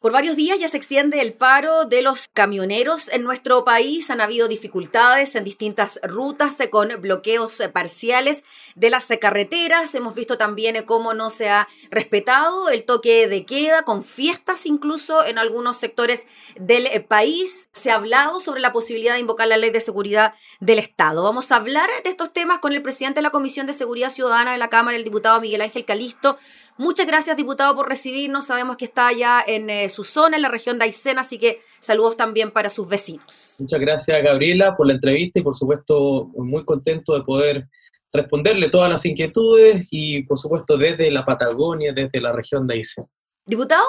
Por varios días ya se extiende el paro de los camioneros en nuestro país. Han habido dificultades en distintas rutas con bloqueos parciales de las carreteras. Hemos visto también cómo no se ha respetado el toque de queda, con fiestas incluso en algunos sectores del país. Se ha hablado sobre la posibilidad de invocar la ley de seguridad del Estado. Vamos a hablar de estos temas con el presidente de la Comisión de Seguridad Ciudadana de la Cámara, el diputado Miguel Ángel Calisto. Muchas gracias, diputado, por recibirnos. Sabemos que está allá en eh, su zona, en la región de Aysén, así que saludos también para sus vecinos. Muchas gracias, Gabriela, por la entrevista y, por supuesto, muy contento de poder responderle todas las inquietudes y, por supuesto, desde la Patagonia, desde la región de Aysén. Diputado,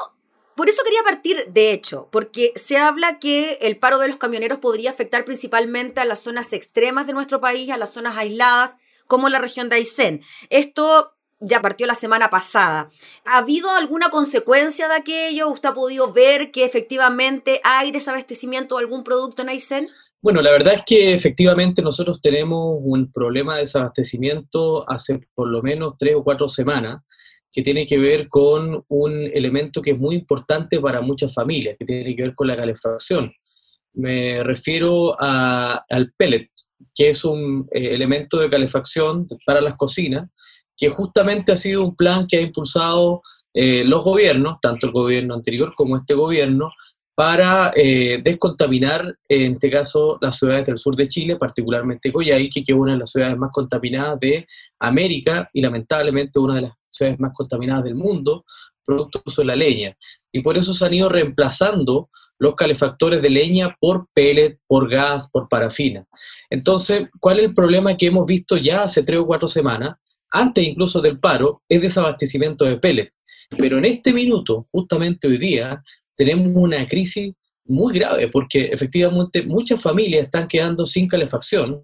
por eso quería partir, de hecho, porque se habla que el paro de los camioneros podría afectar principalmente a las zonas extremas de nuestro país, a las zonas aisladas, como la región de Aysén. Esto ya partió la semana pasada. ¿Ha habido alguna consecuencia de aquello? ¿Usted ha podido ver que efectivamente hay desabastecimiento de algún producto en Aysén? Bueno, la verdad es que efectivamente nosotros tenemos un problema de desabastecimiento hace por lo menos tres o cuatro semanas que tiene que ver con un elemento que es muy importante para muchas familias, que tiene que ver con la calefacción. Me refiero al pellet, que es un eh, elemento de calefacción para las cocinas, que justamente ha sido un plan que ha impulsado eh, los gobiernos, tanto el gobierno anterior como este gobierno, para eh, descontaminar, en este caso, las ciudades del sur de Chile, particularmente Coyhaique, que es una de las ciudades más contaminadas de América y lamentablemente una de las ciudades más contaminadas del mundo, producto de la leña. Y por eso se han ido reemplazando los calefactores de leña por pellet, por gas, por parafina. Entonces, ¿cuál es el problema que hemos visto ya hace tres o cuatro semanas? Antes incluso del paro, es desabastecimiento de pellet. Pero en este minuto, justamente hoy día, tenemos una crisis muy grave porque efectivamente muchas familias están quedando sin calefacción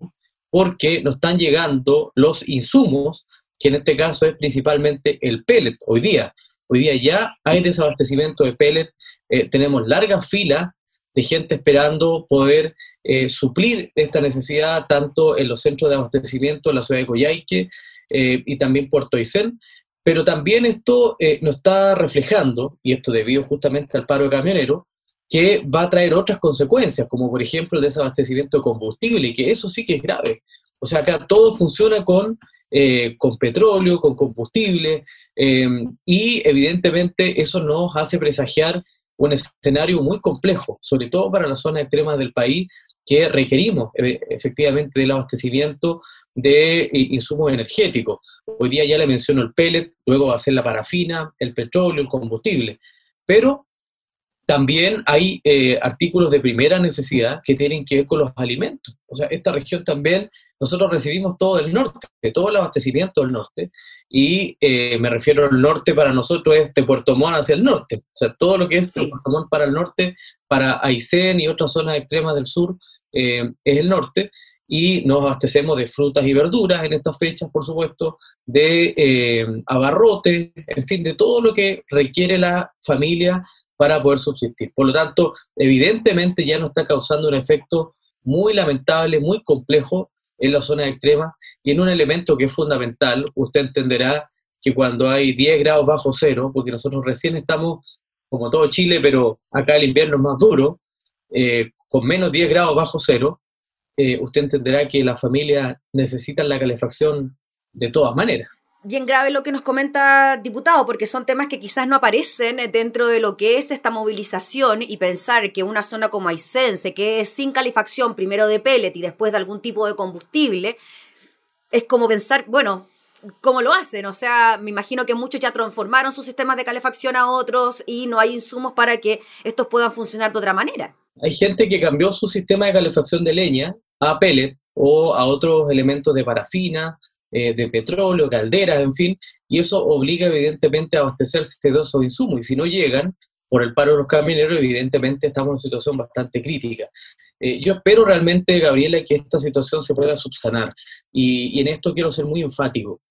porque no están llegando los insumos, que en este caso es principalmente el pellet hoy día. Hoy día ya hay desabastecimiento de pellet, eh, tenemos largas filas de gente esperando poder eh, suplir esta necesidad tanto en los centros de abastecimiento de la ciudad de Coyhaique, eh, y también Puerto Aysén, pero también esto eh, nos está reflejando, y esto debido justamente al paro de camioneros, que va a traer otras consecuencias, como por ejemplo el desabastecimiento de combustible, y que eso sí que es grave. O sea, acá todo funciona con, eh, con petróleo, con combustible, y evidentemente eso nos hace presagiar un escenario muy complejo, sobre todo para las zonas extremas del país, que requerimos efectivamente del abastecimiento de eh, insumos energéticos. Hoy día ya le menciono el pellet, luego va a ser la parafina, el petróleo, el combustible. Pero también hay eh, artículos de primera necesidad que tienen que ver con los alimentos. O sea, esta región también, nosotros recibimos todo del norte, todo el abastecimiento del norte, y eh, me refiero al norte para nosotros es de Puerto Montt hacia el norte. O sea, todo lo que es Puerto Montt para el norte, para Aysén y otras zonas extremas del sur, es el norte y nos abastecemos de frutas y verduras en estas fechas, por supuesto, de eh, abarrotes, en fin, de todo lo que requiere la familia para poder subsistir. Por lo tanto, evidentemente ya nos está causando un efecto muy lamentable, muy complejo en la zona extrema y en un elemento que es fundamental, usted entenderá que cuando hay 10 grados bajo cero, porque nosotros recién estamos, como todo Chile, pero acá el invierno es más duro, eh, con menos 10 grados bajo cero, usted entenderá que la familia necesita la calefacción de todas maneras. Bien grave lo que nos comenta, diputado, porque son temas que quizás no aparecen dentro de lo que es esta movilización y pensar que una zona como Aysén se quede sin calefacción, primero de pellet y después de algún tipo de combustible, es como pensar, bueno, ¿cómo lo hacen? O sea, me imagino que muchos ya transformaron sus sistemas de calefacción a otros y no hay insumos para que estos puedan funcionar de otra manera. Hay gente que cambió su sistema de calefacción de leña a pellet o a otros elementos de parafina, eh, de petróleo, calderas, en fin, y eso obliga evidentemente a abastecerse de esos insumos, y si no llegan, por el paro de los camioneros, evidentemente estamos en una situación bastante crítica. Eh, yo espero realmente, Gabriela, que esta situación se pueda subsanar, y, en esto quiero ser muy enfático.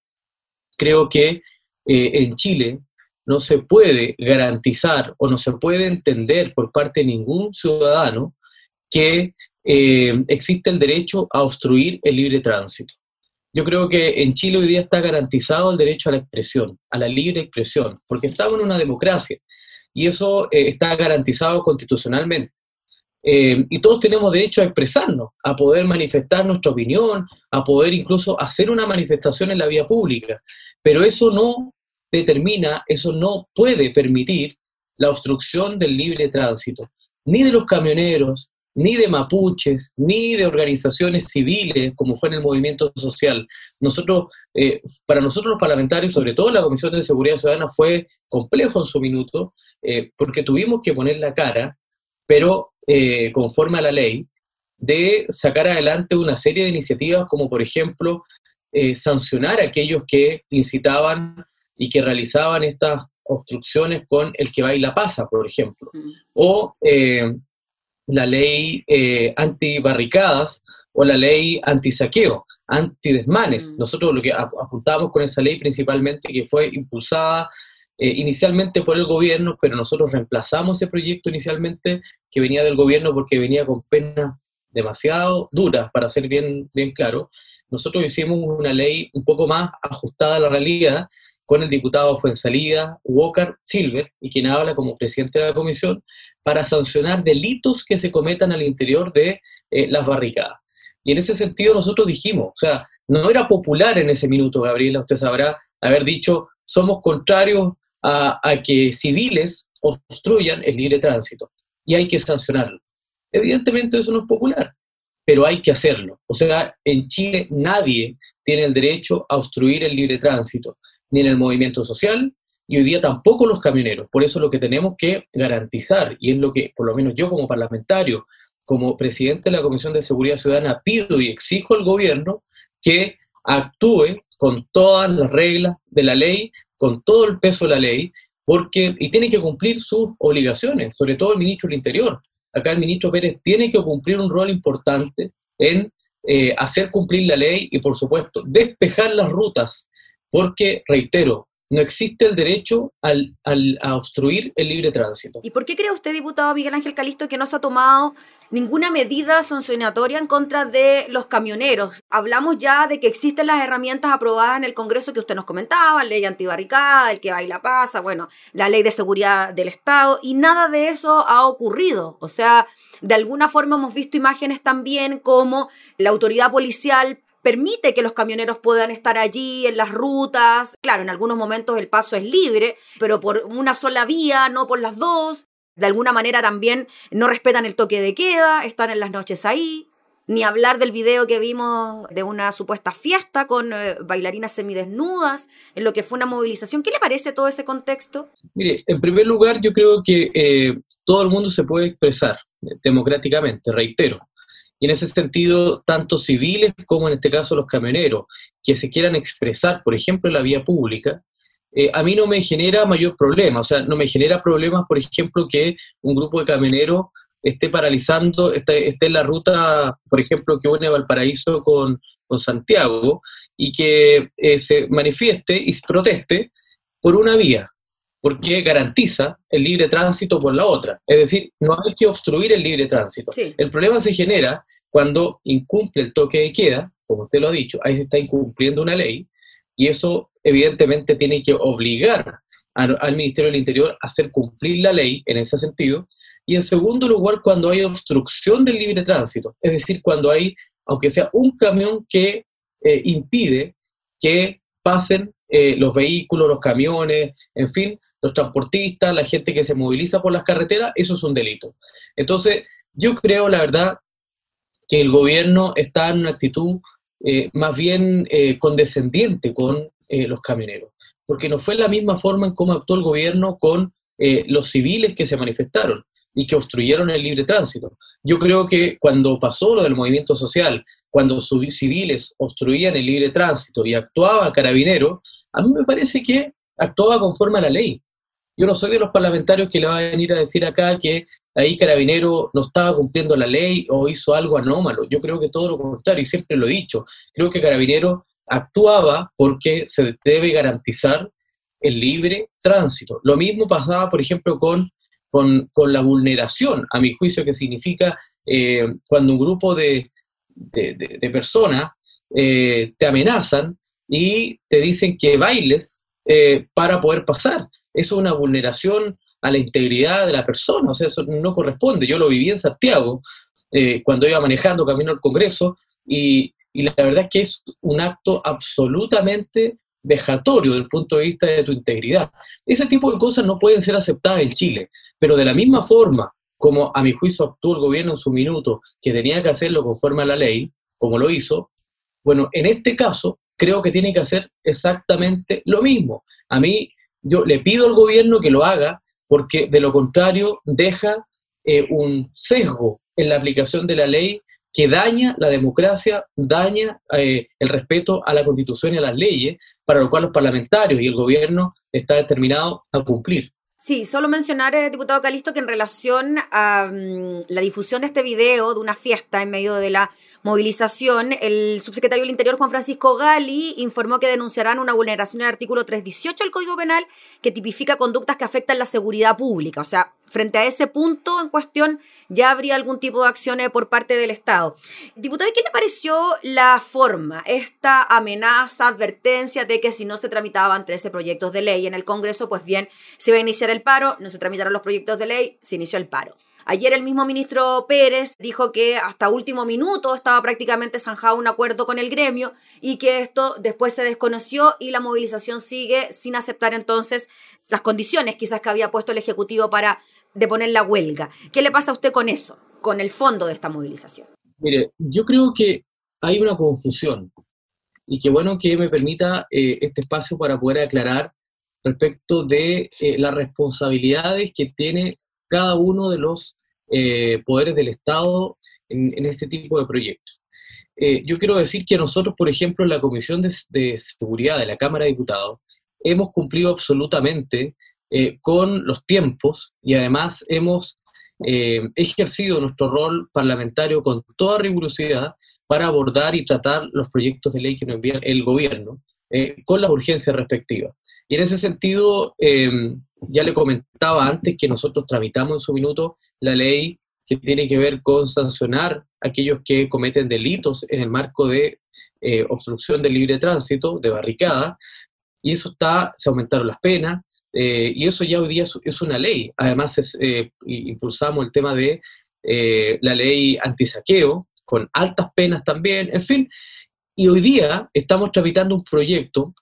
Creo que eh, en Chile no se puede garantizar o no se puede entender por parte de ningún ciudadano que eh, existe el derecho a obstruir el libre tránsito. Yo creo que en Chile hoy día está garantizado el derecho a la expresión, a la libre expresión, porque estamos en una democracia. y eso eh, está garantizado constitucionalmente. Y todos tenemos derecho a expresarnos, a poder manifestar nuestra opinión, a poder incluso hacer una manifestación en la vía pública. Pero eso no determina, eso no puede permitir la obstrucción del libre tránsito, ni de los camioneros, ni de mapuches, ni de organizaciones civiles, como fue en el movimiento social. Nosotros, eh, para nosotros los parlamentarios, sobre todo la Comisión de Seguridad Ciudadana, fue complejo en su minuto, eh, porque tuvimos que poner la cara, pero eh, conforme a la ley, de sacar adelante una serie de iniciativas como por ejemplo eh, sancionar a aquellos que incitaban y que realizaban estas obstrucciones con el que va y la pasa, por ejemplo, mm. o eh, la ley anti-barricadas o la ley anti-saqueo, anti-desmanes. Mm. Nosotros lo que apuntamos con esa ley principalmente que fue impulsada eh, inicialmente por el gobierno, pero nosotros reemplazamos ese proyecto inicialmente que venía del gobierno porque venía con penas demasiado duras, para ser bien, bien claro. Nosotros hicimos una ley un poco más ajustada a la realidad con el diputado Fuensalida, Walker Silver, y quien habla como presidente de la comisión, para sancionar delitos que se cometan al interior de eh, las barricadas. Y en ese sentido nosotros dijimos, o sea, no era popular en ese minuto, Gabriela, usted sabrá, haber dicho, somos contrarios a, que civiles obstruyan el libre tránsito y hay que sancionarlo. Evidentemente eso no es popular, pero hay que hacerlo. O sea, en Chile nadie tiene el derecho a obstruir el libre tránsito, ni en el movimiento social, y hoy día tampoco los camioneros. Por eso lo que tenemos que garantizar, y es lo que por lo menos yo como parlamentario, como presidente de la Comisión de Seguridad Ciudadana, pido y exijo al gobierno que actúe con todas las reglas de la ley con todo el peso de la ley, porque, y tiene que cumplir sus obligaciones, sobre todo el ministro del Interior. Acá el ministro Pérez tiene que cumplir un rol importante en eh, hacer cumplir la ley y, por supuesto, despejar las rutas, porque, reitero, no existe el derecho al, a obstruir el libre tránsito. ¿Y por qué cree usted, diputado Miguel Ángel Calisto, que no se ha tomado ninguna medida sancionatoria en contra de los camioneros? Hablamos ya de que existen las herramientas aprobadas en el Congreso que usted nos comentaba, ley antibarricada, el que baila pasa, bueno, la ley de seguridad del Estado, y nada de eso ha ocurrido. O sea, de alguna forma hemos visto imágenes también como la autoridad policial permite que los camioneros puedan estar allí en las rutas. Claro, en algunos momentos el paso es libre, pero por una sola vía, no por las dos. De alguna manera también no respetan el toque de queda, están en las noches ahí. Ni hablar del video que vimos de una supuesta fiesta con eh, bailarinas semidesnudas, en lo que fue una movilización. ¿Qué le parece todo ese contexto? Mire, en primer lugar, yo creo que eh, todo el mundo se puede expresar democráticamente, reitero. Y en ese sentido, tanto civiles como en este caso los camioneros, que se quieran expresar, por ejemplo, en la vía pública, eh, a mí no me genera mayor problema. O sea, no me genera problemas, por ejemplo, que un grupo de camioneros esté paralizando, esté, en la ruta, por ejemplo, que une Valparaíso con, con Santiago, y que eh, se manifieste y se proteste por una vía, porque garantiza el libre tránsito por la otra. Es decir, no hay que obstruir el libre tránsito. El problema se genera cuando incumple el toque de queda, como usted lo ha dicho, ahí se está incumpliendo una ley, y eso evidentemente tiene que obligar al Ministerio del Interior a hacer cumplir la ley en ese sentido. Y en segundo lugar, cuando hay obstrucción del libre tránsito, es decir, cuando hay, aunque sea un camión que eh, impide que pasen eh, los vehículos, los camiones, en fin, los transportistas, la gente que se moviliza por las carreteras, eso es un delito. Entonces, yo creo, la verdad, que el gobierno está en una actitud eh, más bien eh, condescendiente con eh, los camioneros, porque no fue la misma forma en cómo actuó el gobierno con los civiles que se manifestaron y que obstruyeron el libre tránsito. Yo creo que cuando pasó lo del movimiento social, cuando civiles obstruían el libre tránsito y actuaba carabinero, a mí me parece que actuaba conforme a la ley. Yo no soy de los parlamentarios que le va a venir a decir acá que ahí Carabinero no estaba cumpliendo la ley o hizo algo anómalo. Yo creo que todo lo contrario, y siempre lo he dicho. Creo que Carabinero actuaba porque se debe garantizar el libre tránsito. Lo mismo pasaba, por ejemplo, con, con, la vulneración, a mi juicio, que significa eh, cuando un grupo de, de, personas eh, te amenazan y te dicen que bailes eh, para poder pasar. Eso es una vulneración a la integridad de la persona, o sea, eso no corresponde. Yo lo viví en Santiago, eh, cuando iba manejando camino al Congreso, y, y la verdad es que es un acto absolutamente vejatorio desde el punto de vista de tu integridad. Ese tipo de cosas no pueden ser aceptadas en Chile, pero de la misma forma como a mi juicio actuó el gobierno en su minuto, que tenía que hacerlo conforme a la ley, como lo hizo, bueno, en este caso creo que tiene que hacer exactamente lo mismo. A mí, yo le pido al gobierno que lo haga, porque de lo contrario deja eh, un sesgo en la aplicación de la ley que daña la democracia, daña eh, el respeto a la constitución y a las leyes, para lo cual los parlamentarios y el gobierno está determinado a cumplir. Sí, solo mencionar, eh, diputado Calisto, que en relación a mm, la difusión de este video de una fiesta en medio de la movilización, el subsecretario del Interior, Juan Francisco Gali, informó que denunciarán una vulneración del artículo 318 del Código Penal que tipifica conductas que afectan la seguridad pública. O sea, frente a ese punto en cuestión, ya habría algún tipo de acciones por parte del Estado. Diputado, ¿y qué le pareció la forma, esta amenaza, advertencia de que si no se tramitaban 13 proyectos de ley en el Congreso, pues bien, se iba a iniciar el paro, no se tramitaron los proyectos de ley, se inició el paro? Ayer el mismo ministro Pérez dijo que hasta último minuto estaba prácticamente zanjado un acuerdo con el gremio y que esto después se desconoció y la movilización sigue sin aceptar entonces las condiciones quizás que había puesto el Ejecutivo para deponer la huelga. ¿Qué le pasa a usted con eso, con el fondo de esta movilización? Mire, yo creo que hay una confusión y que bueno que me permita eh, este espacio para poder aclarar respecto de eh, las responsabilidades que tiene cada uno de los eh, poderes del Estado en, este tipo de proyectos. Yo quiero decir que nosotros, por ejemplo, en la Comisión de, Seguridad de la Cámara de Diputados, hemos cumplido absolutamente eh, con los tiempos y además hemos ejercido nuestro rol parlamentario con toda rigurosidad para abordar y tratar los proyectos de ley que nos envía el gobierno con las urgencias respectivas. Y en ese sentido, ya le comentaba antes que nosotros tramitamos en su minuto la ley que tiene que ver con sancionar a aquellos que cometen delitos en el marco de eh, obstrucción del libre tránsito, de barricada, y eso está, se aumentaron las penas, eh, y eso ya hoy día es, una ley. Además, eh, impulsamos el tema de la ley antisaqueo, con altas penas también, en fin, y hoy día estamos tramitando un proyecto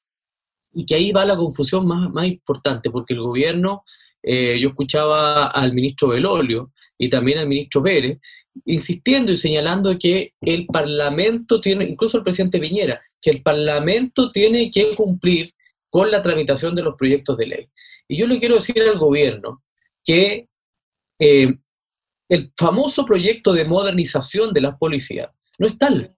y que ahí va la confusión más, más importante, porque el gobierno, eh, yo escuchaba al ministro Belolio y también al ministro Pérez, insistiendo y señalando que el Parlamento tiene, incluso el presidente Viñera, que el Parlamento tiene que cumplir con la tramitación de los proyectos de ley. Y yo le quiero decir al gobierno que eh, el famoso proyecto de modernización de las policías no es tal.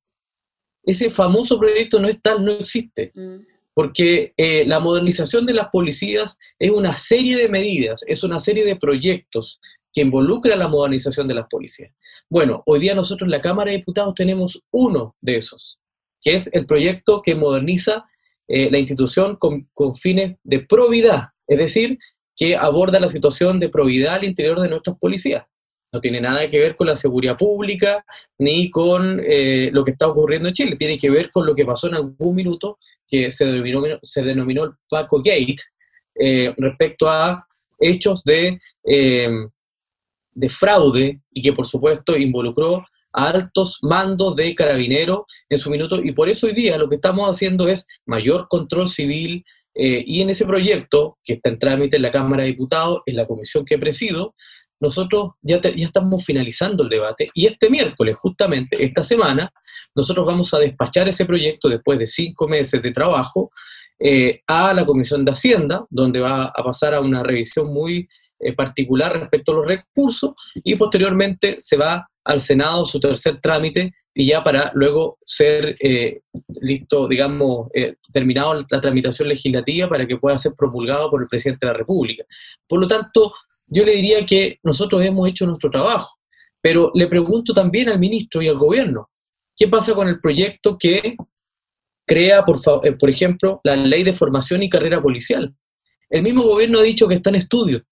Ese famoso proyecto no es tal, no existe. Mm porque eh, la modernización de las policías es una serie de medidas, es una serie de proyectos que involucra la modernización de las policías. Bueno, hoy día nosotros en la Cámara de Diputados tenemos uno de esos, que es el proyecto que moderniza eh, la institución con, con, fines de probidad, es decir, que aborda la situación de probidad al interior de nuestras policías. No tiene nada que ver con la seguridad pública ni con eh, lo que está ocurriendo en Chile, tiene que ver con lo que pasó en algún minuto que se denominó, se denominó el Paco Gate eh, respecto a hechos de, eh, de fraude y que por supuesto involucró a altos mandos de carabineros en su minuto y por eso hoy día lo que estamos haciendo es mayor control civil eh, y en ese proyecto que está en trámite en la Cámara de Diputados, en la comisión que presido, nosotros ya, ya estamos finalizando el debate y este miércoles, justamente esta semana, nosotros vamos a despachar ese proyecto después de cinco meses de trabajo eh, a la Comisión de Hacienda, donde va a pasar a una revisión muy eh, particular respecto a los recursos y posteriormente se va al Senado su tercer trámite y ya para luego ser eh, listo, digamos, terminado la tramitación legislativa para que pueda ser promulgado por el presidente de la República. Por lo tanto, yo le diría que nosotros hemos hecho nuestro trabajo, pero le pregunto también al ministro y al gobierno, ¿Qué pasa con el proyecto que crea, por, eh, por ejemplo, la ley de formación y carrera policial? El mismo gobierno ha dicho que está en estudio.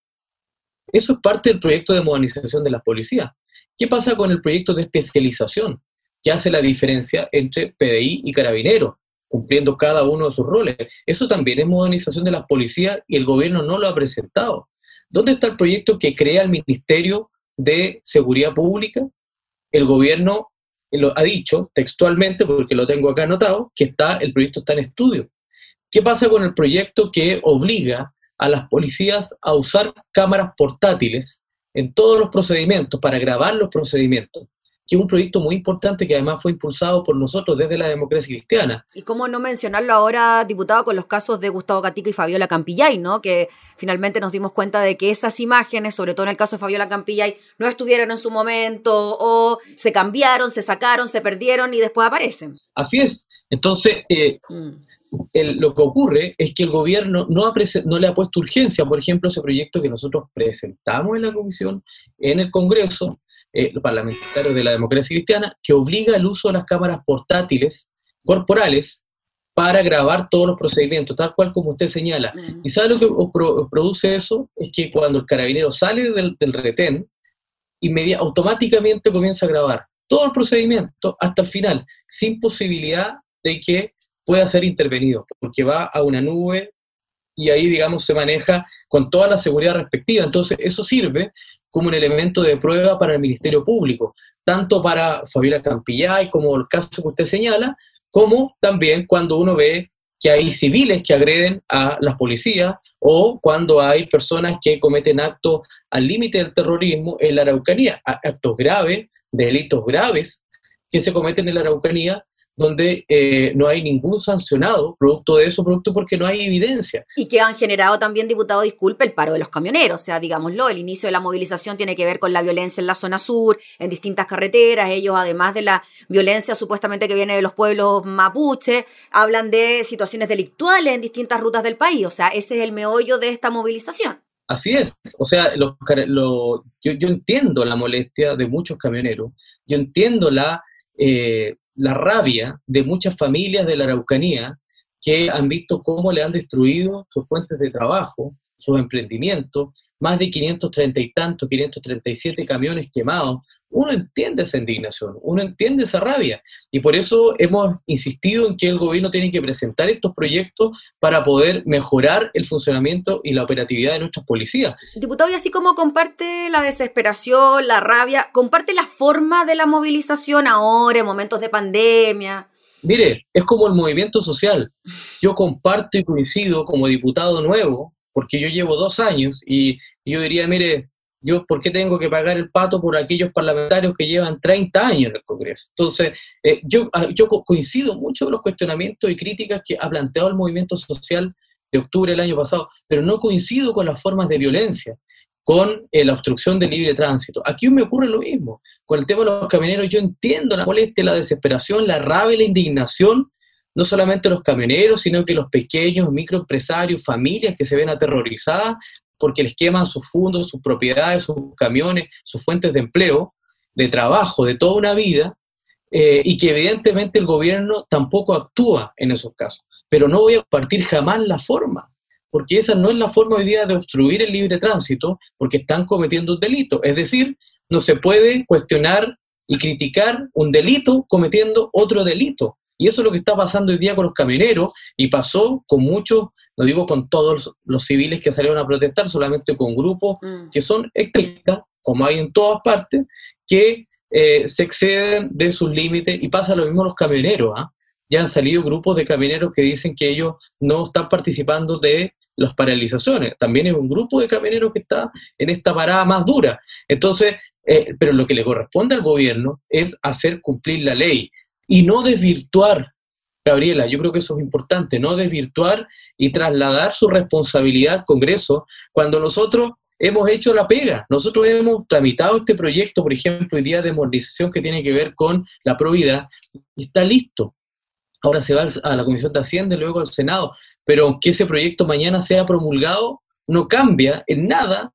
Eso es parte del proyecto de modernización de las policías. ¿Qué pasa con el proyecto de especialización, que hace la diferencia entre PDI y carabineros, cumpliendo cada uno de sus roles? Eso también es modernización de las policías y el gobierno no lo ha presentado. ¿Dónde está el proyecto que crea el Ministerio de Seguridad Pública? El gobierno lo ha dicho textualmente, porque lo tengo acá anotado, que está, el proyecto está en estudio. ¿Qué pasa con el proyecto que obliga a las policías a usar cámaras portátiles en todos los procedimientos para grabar los procedimientos? que es un proyecto muy importante que además fue impulsado por nosotros desde la democracia cristiana. Y cómo no mencionarlo ahora, diputado, con los casos de Gustavo Gatica y Fabiola Campillay, ¿no? Que finalmente nos dimos cuenta de que esas imágenes, sobre todo en el caso de Fabiola Campillay, no estuvieron en su momento o se cambiaron, se sacaron, se perdieron y después aparecen. Así es. Entonces, eh, mm. Lo que ocurre es que el gobierno no, no le ha puesto urgencia, por ejemplo, ese proyecto que nosotros presentamos en la comisión, en el Congreso, eh, los parlamentarios de la democracia cristiana, que obliga el uso de las cámaras portátiles corporales para grabar todos los procedimientos, tal cual como usted señala. Mm. ¿Y sabe lo que produce eso? Es que cuando el carabinero sale del, del retén, automáticamente comienza a grabar todo el procedimiento hasta el final, sin posibilidad de que pueda ser intervenido, porque va a una nube y ahí, digamos, se maneja con toda la seguridad respectiva. Entonces, eso sirve como un elemento de prueba para el Ministerio Público, tanto para Fabiola Campillay, como el caso que usted señala, como también cuando uno ve que hay civiles que agreden a las policías o cuando hay personas que cometen actos al límite del terrorismo en la Araucanía, actos graves, delitos graves que se cometen en la Araucanía donde eh, no hay ningún sancionado producto de eso, producto porque no hay evidencia. Y que han generado también, diputado, disculpe, el paro de los camioneros. O sea, digámoslo, el inicio de la movilización tiene que ver con la violencia en la zona sur, en distintas carreteras. Ellos, además de la violencia supuestamente que viene de los pueblos mapuche, hablan de situaciones delictuales en distintas rutas del país. O sea, ese es el meollo de esta movilización. Así es. O sea, yo, yo, entiendo la molestia de muchos camioneros. Yo entiendo la... Eh, la rabia de muchas familias de la Araucanía que han visto cómo le han destruido sus fuentes de trabajo, sus emprendimientos, más de 530 y tantos, 537 camiones quemados, uno entiende esa indignación, uno entiende esa rabia. Y por eso hemos insistido en que el gobierno tiene que presentar estos proyectos para poder mejorar el funcionamiento y la operatividad de nuestras policías. Diputado, y así como comparte la desesperación, la rabia, comparte la forma de la movilización ahora, en momentos de pandemia. Mire, es como el movimiento social. Yo comparto y coincido como diputado nuevo, porque yo llevo dos años y yo diría, mire, yo, ¿por qué tengo que pagar el pato por aquellos parlamentarios que llevan 30 años en el Congreso? Entonces, eh, yo, ah, yo coincido mucho con los cuestionamientos y críticas que ha planteado el movimiento social de octubre del año pasado, pero no coincido con las formas de violencia, con eh, la obstrucción del libre tránsito. Aquí me ocurre lo mismo. Con el tema de los camioneros, yo entiendo la molestia, la desesperación, la rabia la indignación, no solamente los camioneros, sino que los pequeños microempresarios, familias que se ven aterrorizadas porque les queman sus fondos, sus propiedades, sus camiones, sus fuentes de empleo, de trabajo, de toda una vida, eh, y que evidentemente el gobierno tampoco actúa en esos casos. Pero no voy a partir jamás la forma, porque esa no es la forma hoy día de obstruir el libre tránsito, porque están cometiendo un delito. Es decir, no se puede cuestionar y criticar un delito cometiendo otro delito. Y eso es lo que está pasando hoy día con los camioneros y pasó con muchos no digo con todos los civiles que salieron a protestar, solamente con grupos mm. que son extremistas, como hay en todas partes, que eh, se exceden de sus límites y pasa lo mismo los camioneros. ¿ah? Ya han salido grupos de camioneros que dicen que ellos no están participando de las paralizaciones. También es un grupo de camioneros que está en esta parada más dura. Entonces, eh, pero lo que le corresponde al gobierno es hacer cumplir la ley y no desvirtuar Gabriela, yo creo que eso es importante, no desvirtuar y trasladar su responsabilidad al Congreso cuando nosotros hemos hecho la pega. Nosotros hemos tramitado este proyecto, por ejemplo, hoy día de modernización que tiene que ver con la probidad, y está listo. Ahora se va a la Comisión de Hacienda y luego al Senado, pero que ese proyecto mañana sea promulgado no cambia en nada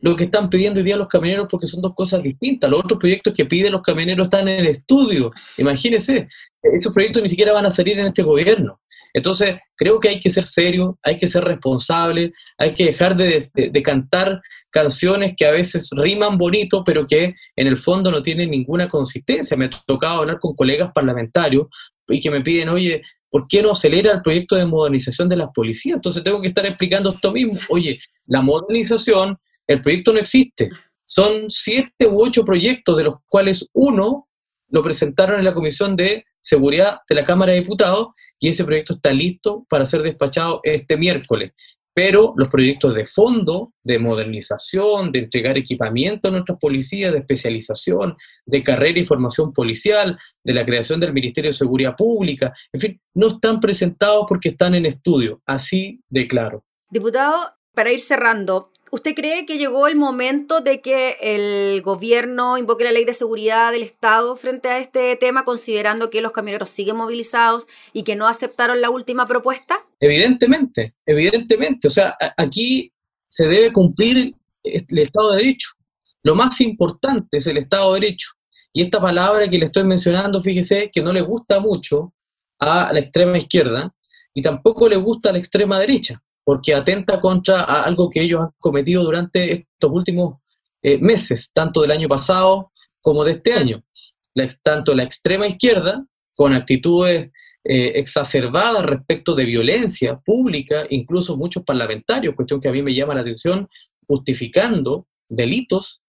lo que están pidiendo hoy día los camioneros porque son dos cosas distintas. Los otros proyectos que piden los camioneros están en el estudio. Imagínense, esos proyectos ni siquiera van a salir en este gobierno. Entonces, creo que hay que ser serio, hay que ser responsable, hay que dejar de, cantar canciones que a veces riman bonito, pero que en el fondo no tienen ninguna consistencia. Me ha tocado hablar con colegas parlamentarios y que me piden, oye, ¿por qué no acelera el proyecto de modernización de las policías? Entonces tengo que estar explicando esto mismo. Oye, la modernización el proyecto no existe. Son siete u ocho proyectos, de los cuales uno lo presentaron en la Comisión de Seguridad de la Cámara de Diputados y ese proyecto está listo para ser despachado este miércoles. Pero los proyectos de fondo, de modernización, de entregar equipamiento a nuestras policías, de especialización, de carrera y formación policial, de la creación del Ministerio de Seguridad Pública, en fin, no están presentados porque están en estudio, así de claro. Diputado, para ir cerrando, ¿Usted cree que llegó el momento de que el gobierno invoque la ley de seguridad del Estado frente a este tema, considerando que los camioneros siguen movilizados y que no aceptaron la última propuesta? Evidentemente, evidentemente. O sea, aquí se debe cumplir el Estado de Derecho. Lo más importante es el Estado de Derecho. Y esta palabra que le estoy mencionando, fíjese que no le gusta mucho a la extrema izquierda y tampoco le gusta a la extrema derecha porque atenta contra algo que ellos han cometido durante estos últimos eh, meses, tanto del año pasado como de este año. tanto la extrema izquierda, con actitudes eh, exacerbadas respecto de violencia pública, incluso muchos parlamentarios, cuestión que a mí me llama la atención, justificando delitos,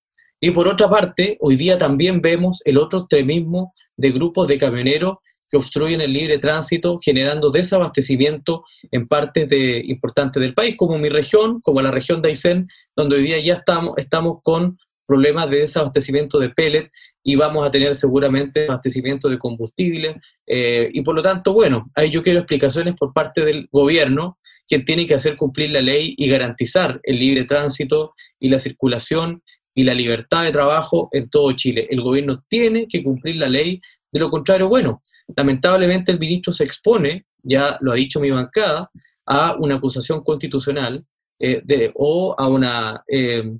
y por otra parte, hoy día también vemos el otro extremismo de grupos de camioneros que obstruyen el libre tránsito, generando desabastecimiento en partes de, importantes del país, como mi región, como la región de Aysén, donde hoy día ya estamos, estamos con problemas de desabastecimiento de pellet y vamos a tener seguramente abastecimiento de combustible. Eh, y por lo tanto, bueno, ahí yo quiero explicaciones por parte del gobierno, que tiene que hacer cumplir la ley y garantizar el libre tránsito y la circulación y la libertad de trabajo en todo Chile. El gobierno tiene que cumplir la ley, de lo contrario, bueno, Lamentablemente el ministro se expone, ya lo ha dicho mi bancada, a una acusación constitucional eh, de, o, a una, eh,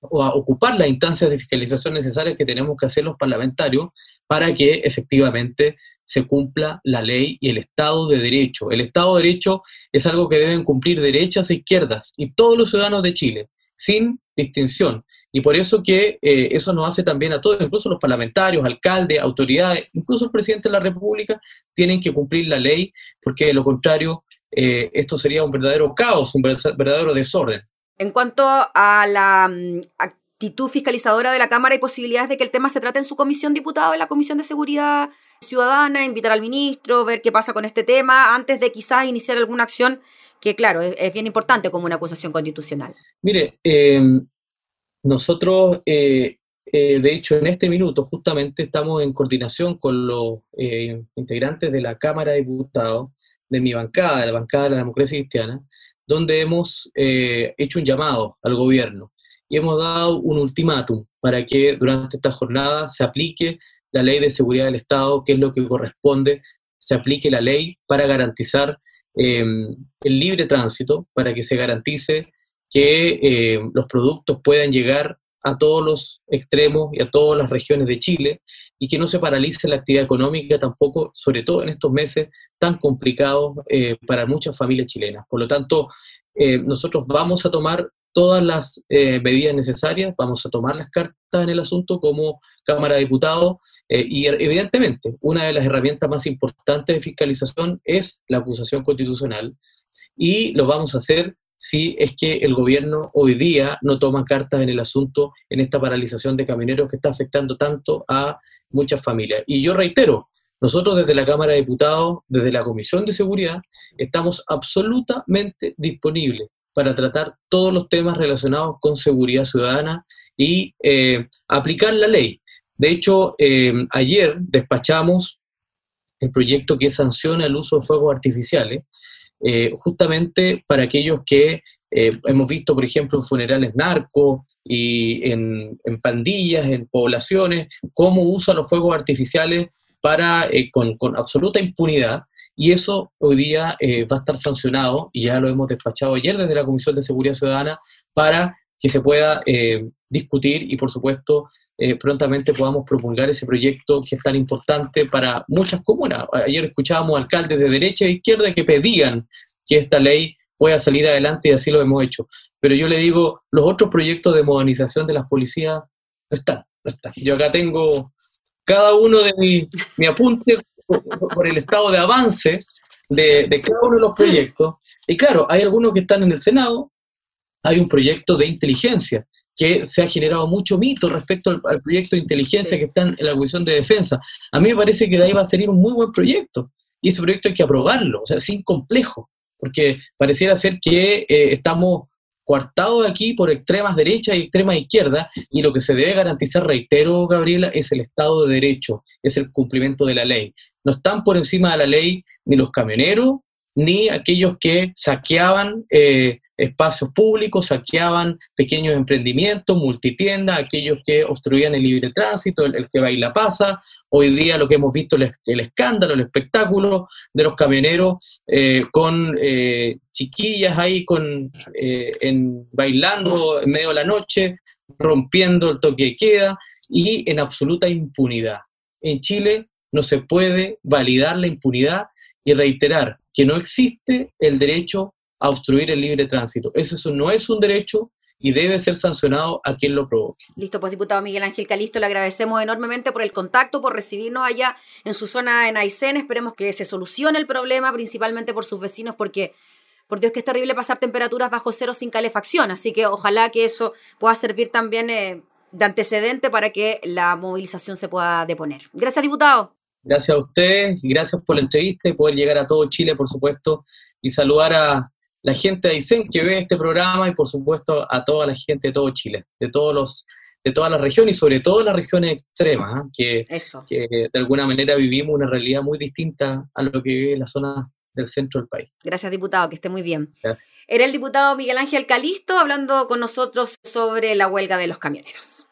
o a ocupar las instancias de fiscalización necesarias que tenemos que hacer los parlamentarios para que efectivamente se cumpla la ley y el Estado de Derecho. El Estado de Derecho es algo que deben cumplir derechas e izquierdas y todos los ciudadanos de Chile, sin distinción. Y por eso que eh, eso nos hace también a todos, incluso los parlamentarios, alcaldes, autoridades, incluso el presidente de la República, tienen que cumplir la ley, porque de lo contrario, eh, esto sería un verdadero caos, un verdadero desorden. En cuanto a la mm, actitud fiscalizadora de la Cámara, ¿hay posibilidades de que el tema se trate en su comisión diputado, en la Comisión de Seguridad Ciudadana, invitar al ministro, ver qué pasa con este tema, antes de quizás iniciar alguna acción que, claro, es, bien importante como una acusación constitucional? Mire, eh, nosotros, eh, eh, de hecho, en este minuto justamente estamos en coordinación con los eh, integrantes de la Cámara de Diputados, de mi bancada, de la bancada de la democracia cristiana, donde hemos hecho un llamado al gobierno y hemos dado un ultimátum para que durante esta jornada se aplique la ley de seguridad del Estado, que es lo que corresponde, se aplique la ley para garantizar el libre tránsito, para que se garantice que eh, los productos puedan llegar a todos los extremos y a todas las regiones de Chile y que no se paralice la actividad económica tampoco, sobre todo en estos meses tan complicados eh, para muchas familias chilenas. Por lo tanto, eh, nosotros vamos a tomar todas las medidas necesarias, vamos a tomar las cartas en el asunto como Cámara de Diputados y evidentemente una de las herramientas más importantes de fiscalización es la acusación constitucional y lo vamos a hacer si es que el gobierno hoy día no toma cartas en el asunto en esta paralización de camioneros que está afectando tanto a muchas familias. Y yo reitero, nosotros desde la Cámara de Diputados, desde la Comisión de Seguridad, estamos absolutamente disponibles para tratar todos los temas relacionados con seguridad ciudadana y eh, aplicar la ley. De hecho, eh, ayer despachamos el proyecto que sanciona el uso de fuegos artificiales, eh, justamente para aquellos que eh, hemos visto, por ejemplo, en funerales narcos y en, pandillas, en poblaciones, cómo usan los fuegos artificiales para, eh, con, absoluta impunidad. Y eso hoy día va a estar sancionado, y ya lo hemos despachado ayer desde la Comisión de Seguridad Ciudadana, para que se pueda discutir y, por supuesto, eh, prontamente podamos promulgar ese proyecto que es tan importante para muchas comunas. Ayer escuchábamos alcaldes de derecha e izquierda que pedían que esta ley pueda salir adelante y así lo hemos hecho. Pero yo le digo, los otros proyectos de modernización de las policías no están, no están. Yo acá tengo cada uno de mi, mi apunte por, el estado de avance de cada uno de los proyectos. Y claro, hay algunos que están en el Senado, hay un proyecto de inteligencia que se ha generado mucho mito respecto al, proyecto de inteligencia que está en la Comisión de Defensa. A mí me parece que de ahí va a salir un muy buen proyecto y ese proyecto hay que aprobarlo, o sea, sin complejo, porque pareciera ser que eh, estamos coartados aquí por extremas derechas y extremas izquierdas y lo que se debe garantizar, reitero, Gabriela, es el Estado de Derecho, es el cumplimiento de la ley. No están por encima de la ley ni los camioneros, ni aquellos que saqueaban eh, espacios públicos, saqueaban pequeños emprendimientos, multitiendas, aquellos que obstruían el libre tránsito, el, que baila pasa. Hoy día lo que hemos visto, el, el escándalo, el espectáculo de los camioneros eh, con eh, chiquillas ahí con, en, bailando en medio de la noche, rompiendo el toque de queda y en absoluta impunidad. En Chile no se puede validar la impunidad y reiterar que no existe el derecho a obstruir el libre tránsito. Eso no es un derecho y debe ser sancionado a quien lo provoque. Listo, pues diputado Miguel Ángel Calisto, le agradecemos enormemente por el contacto, por recibirnos allá en su zona en Aysén. Esperemos que se solucione el problema, principalmente por sus vecinos, porque por Dios que es terrible pasar temperaturas bajo cero sin calefacción. Así que ojalá que eso pueda servir también eh, de antecedente para que la movilización se pueda deponer. Gracias, diputado. Gracias a ustedes y gracias por la entrevista y poder llegar a todo Chile, por supuesto, y saludar a la gente de Aysén que ve este programa y, por supuesto, a toda la gente de todo Chile, de todos los de todas las regiones y sobre todo las regiones extremas, ¿ah? que, que, de alguna manera vivimos una realidad muy distinta a lo que vive la zona del centro del país. Gracias, diputado, que esté muy bien. Era el diputado Miguel Ángel Calisto hablando con nosotros sobre la huelga de los camioneros.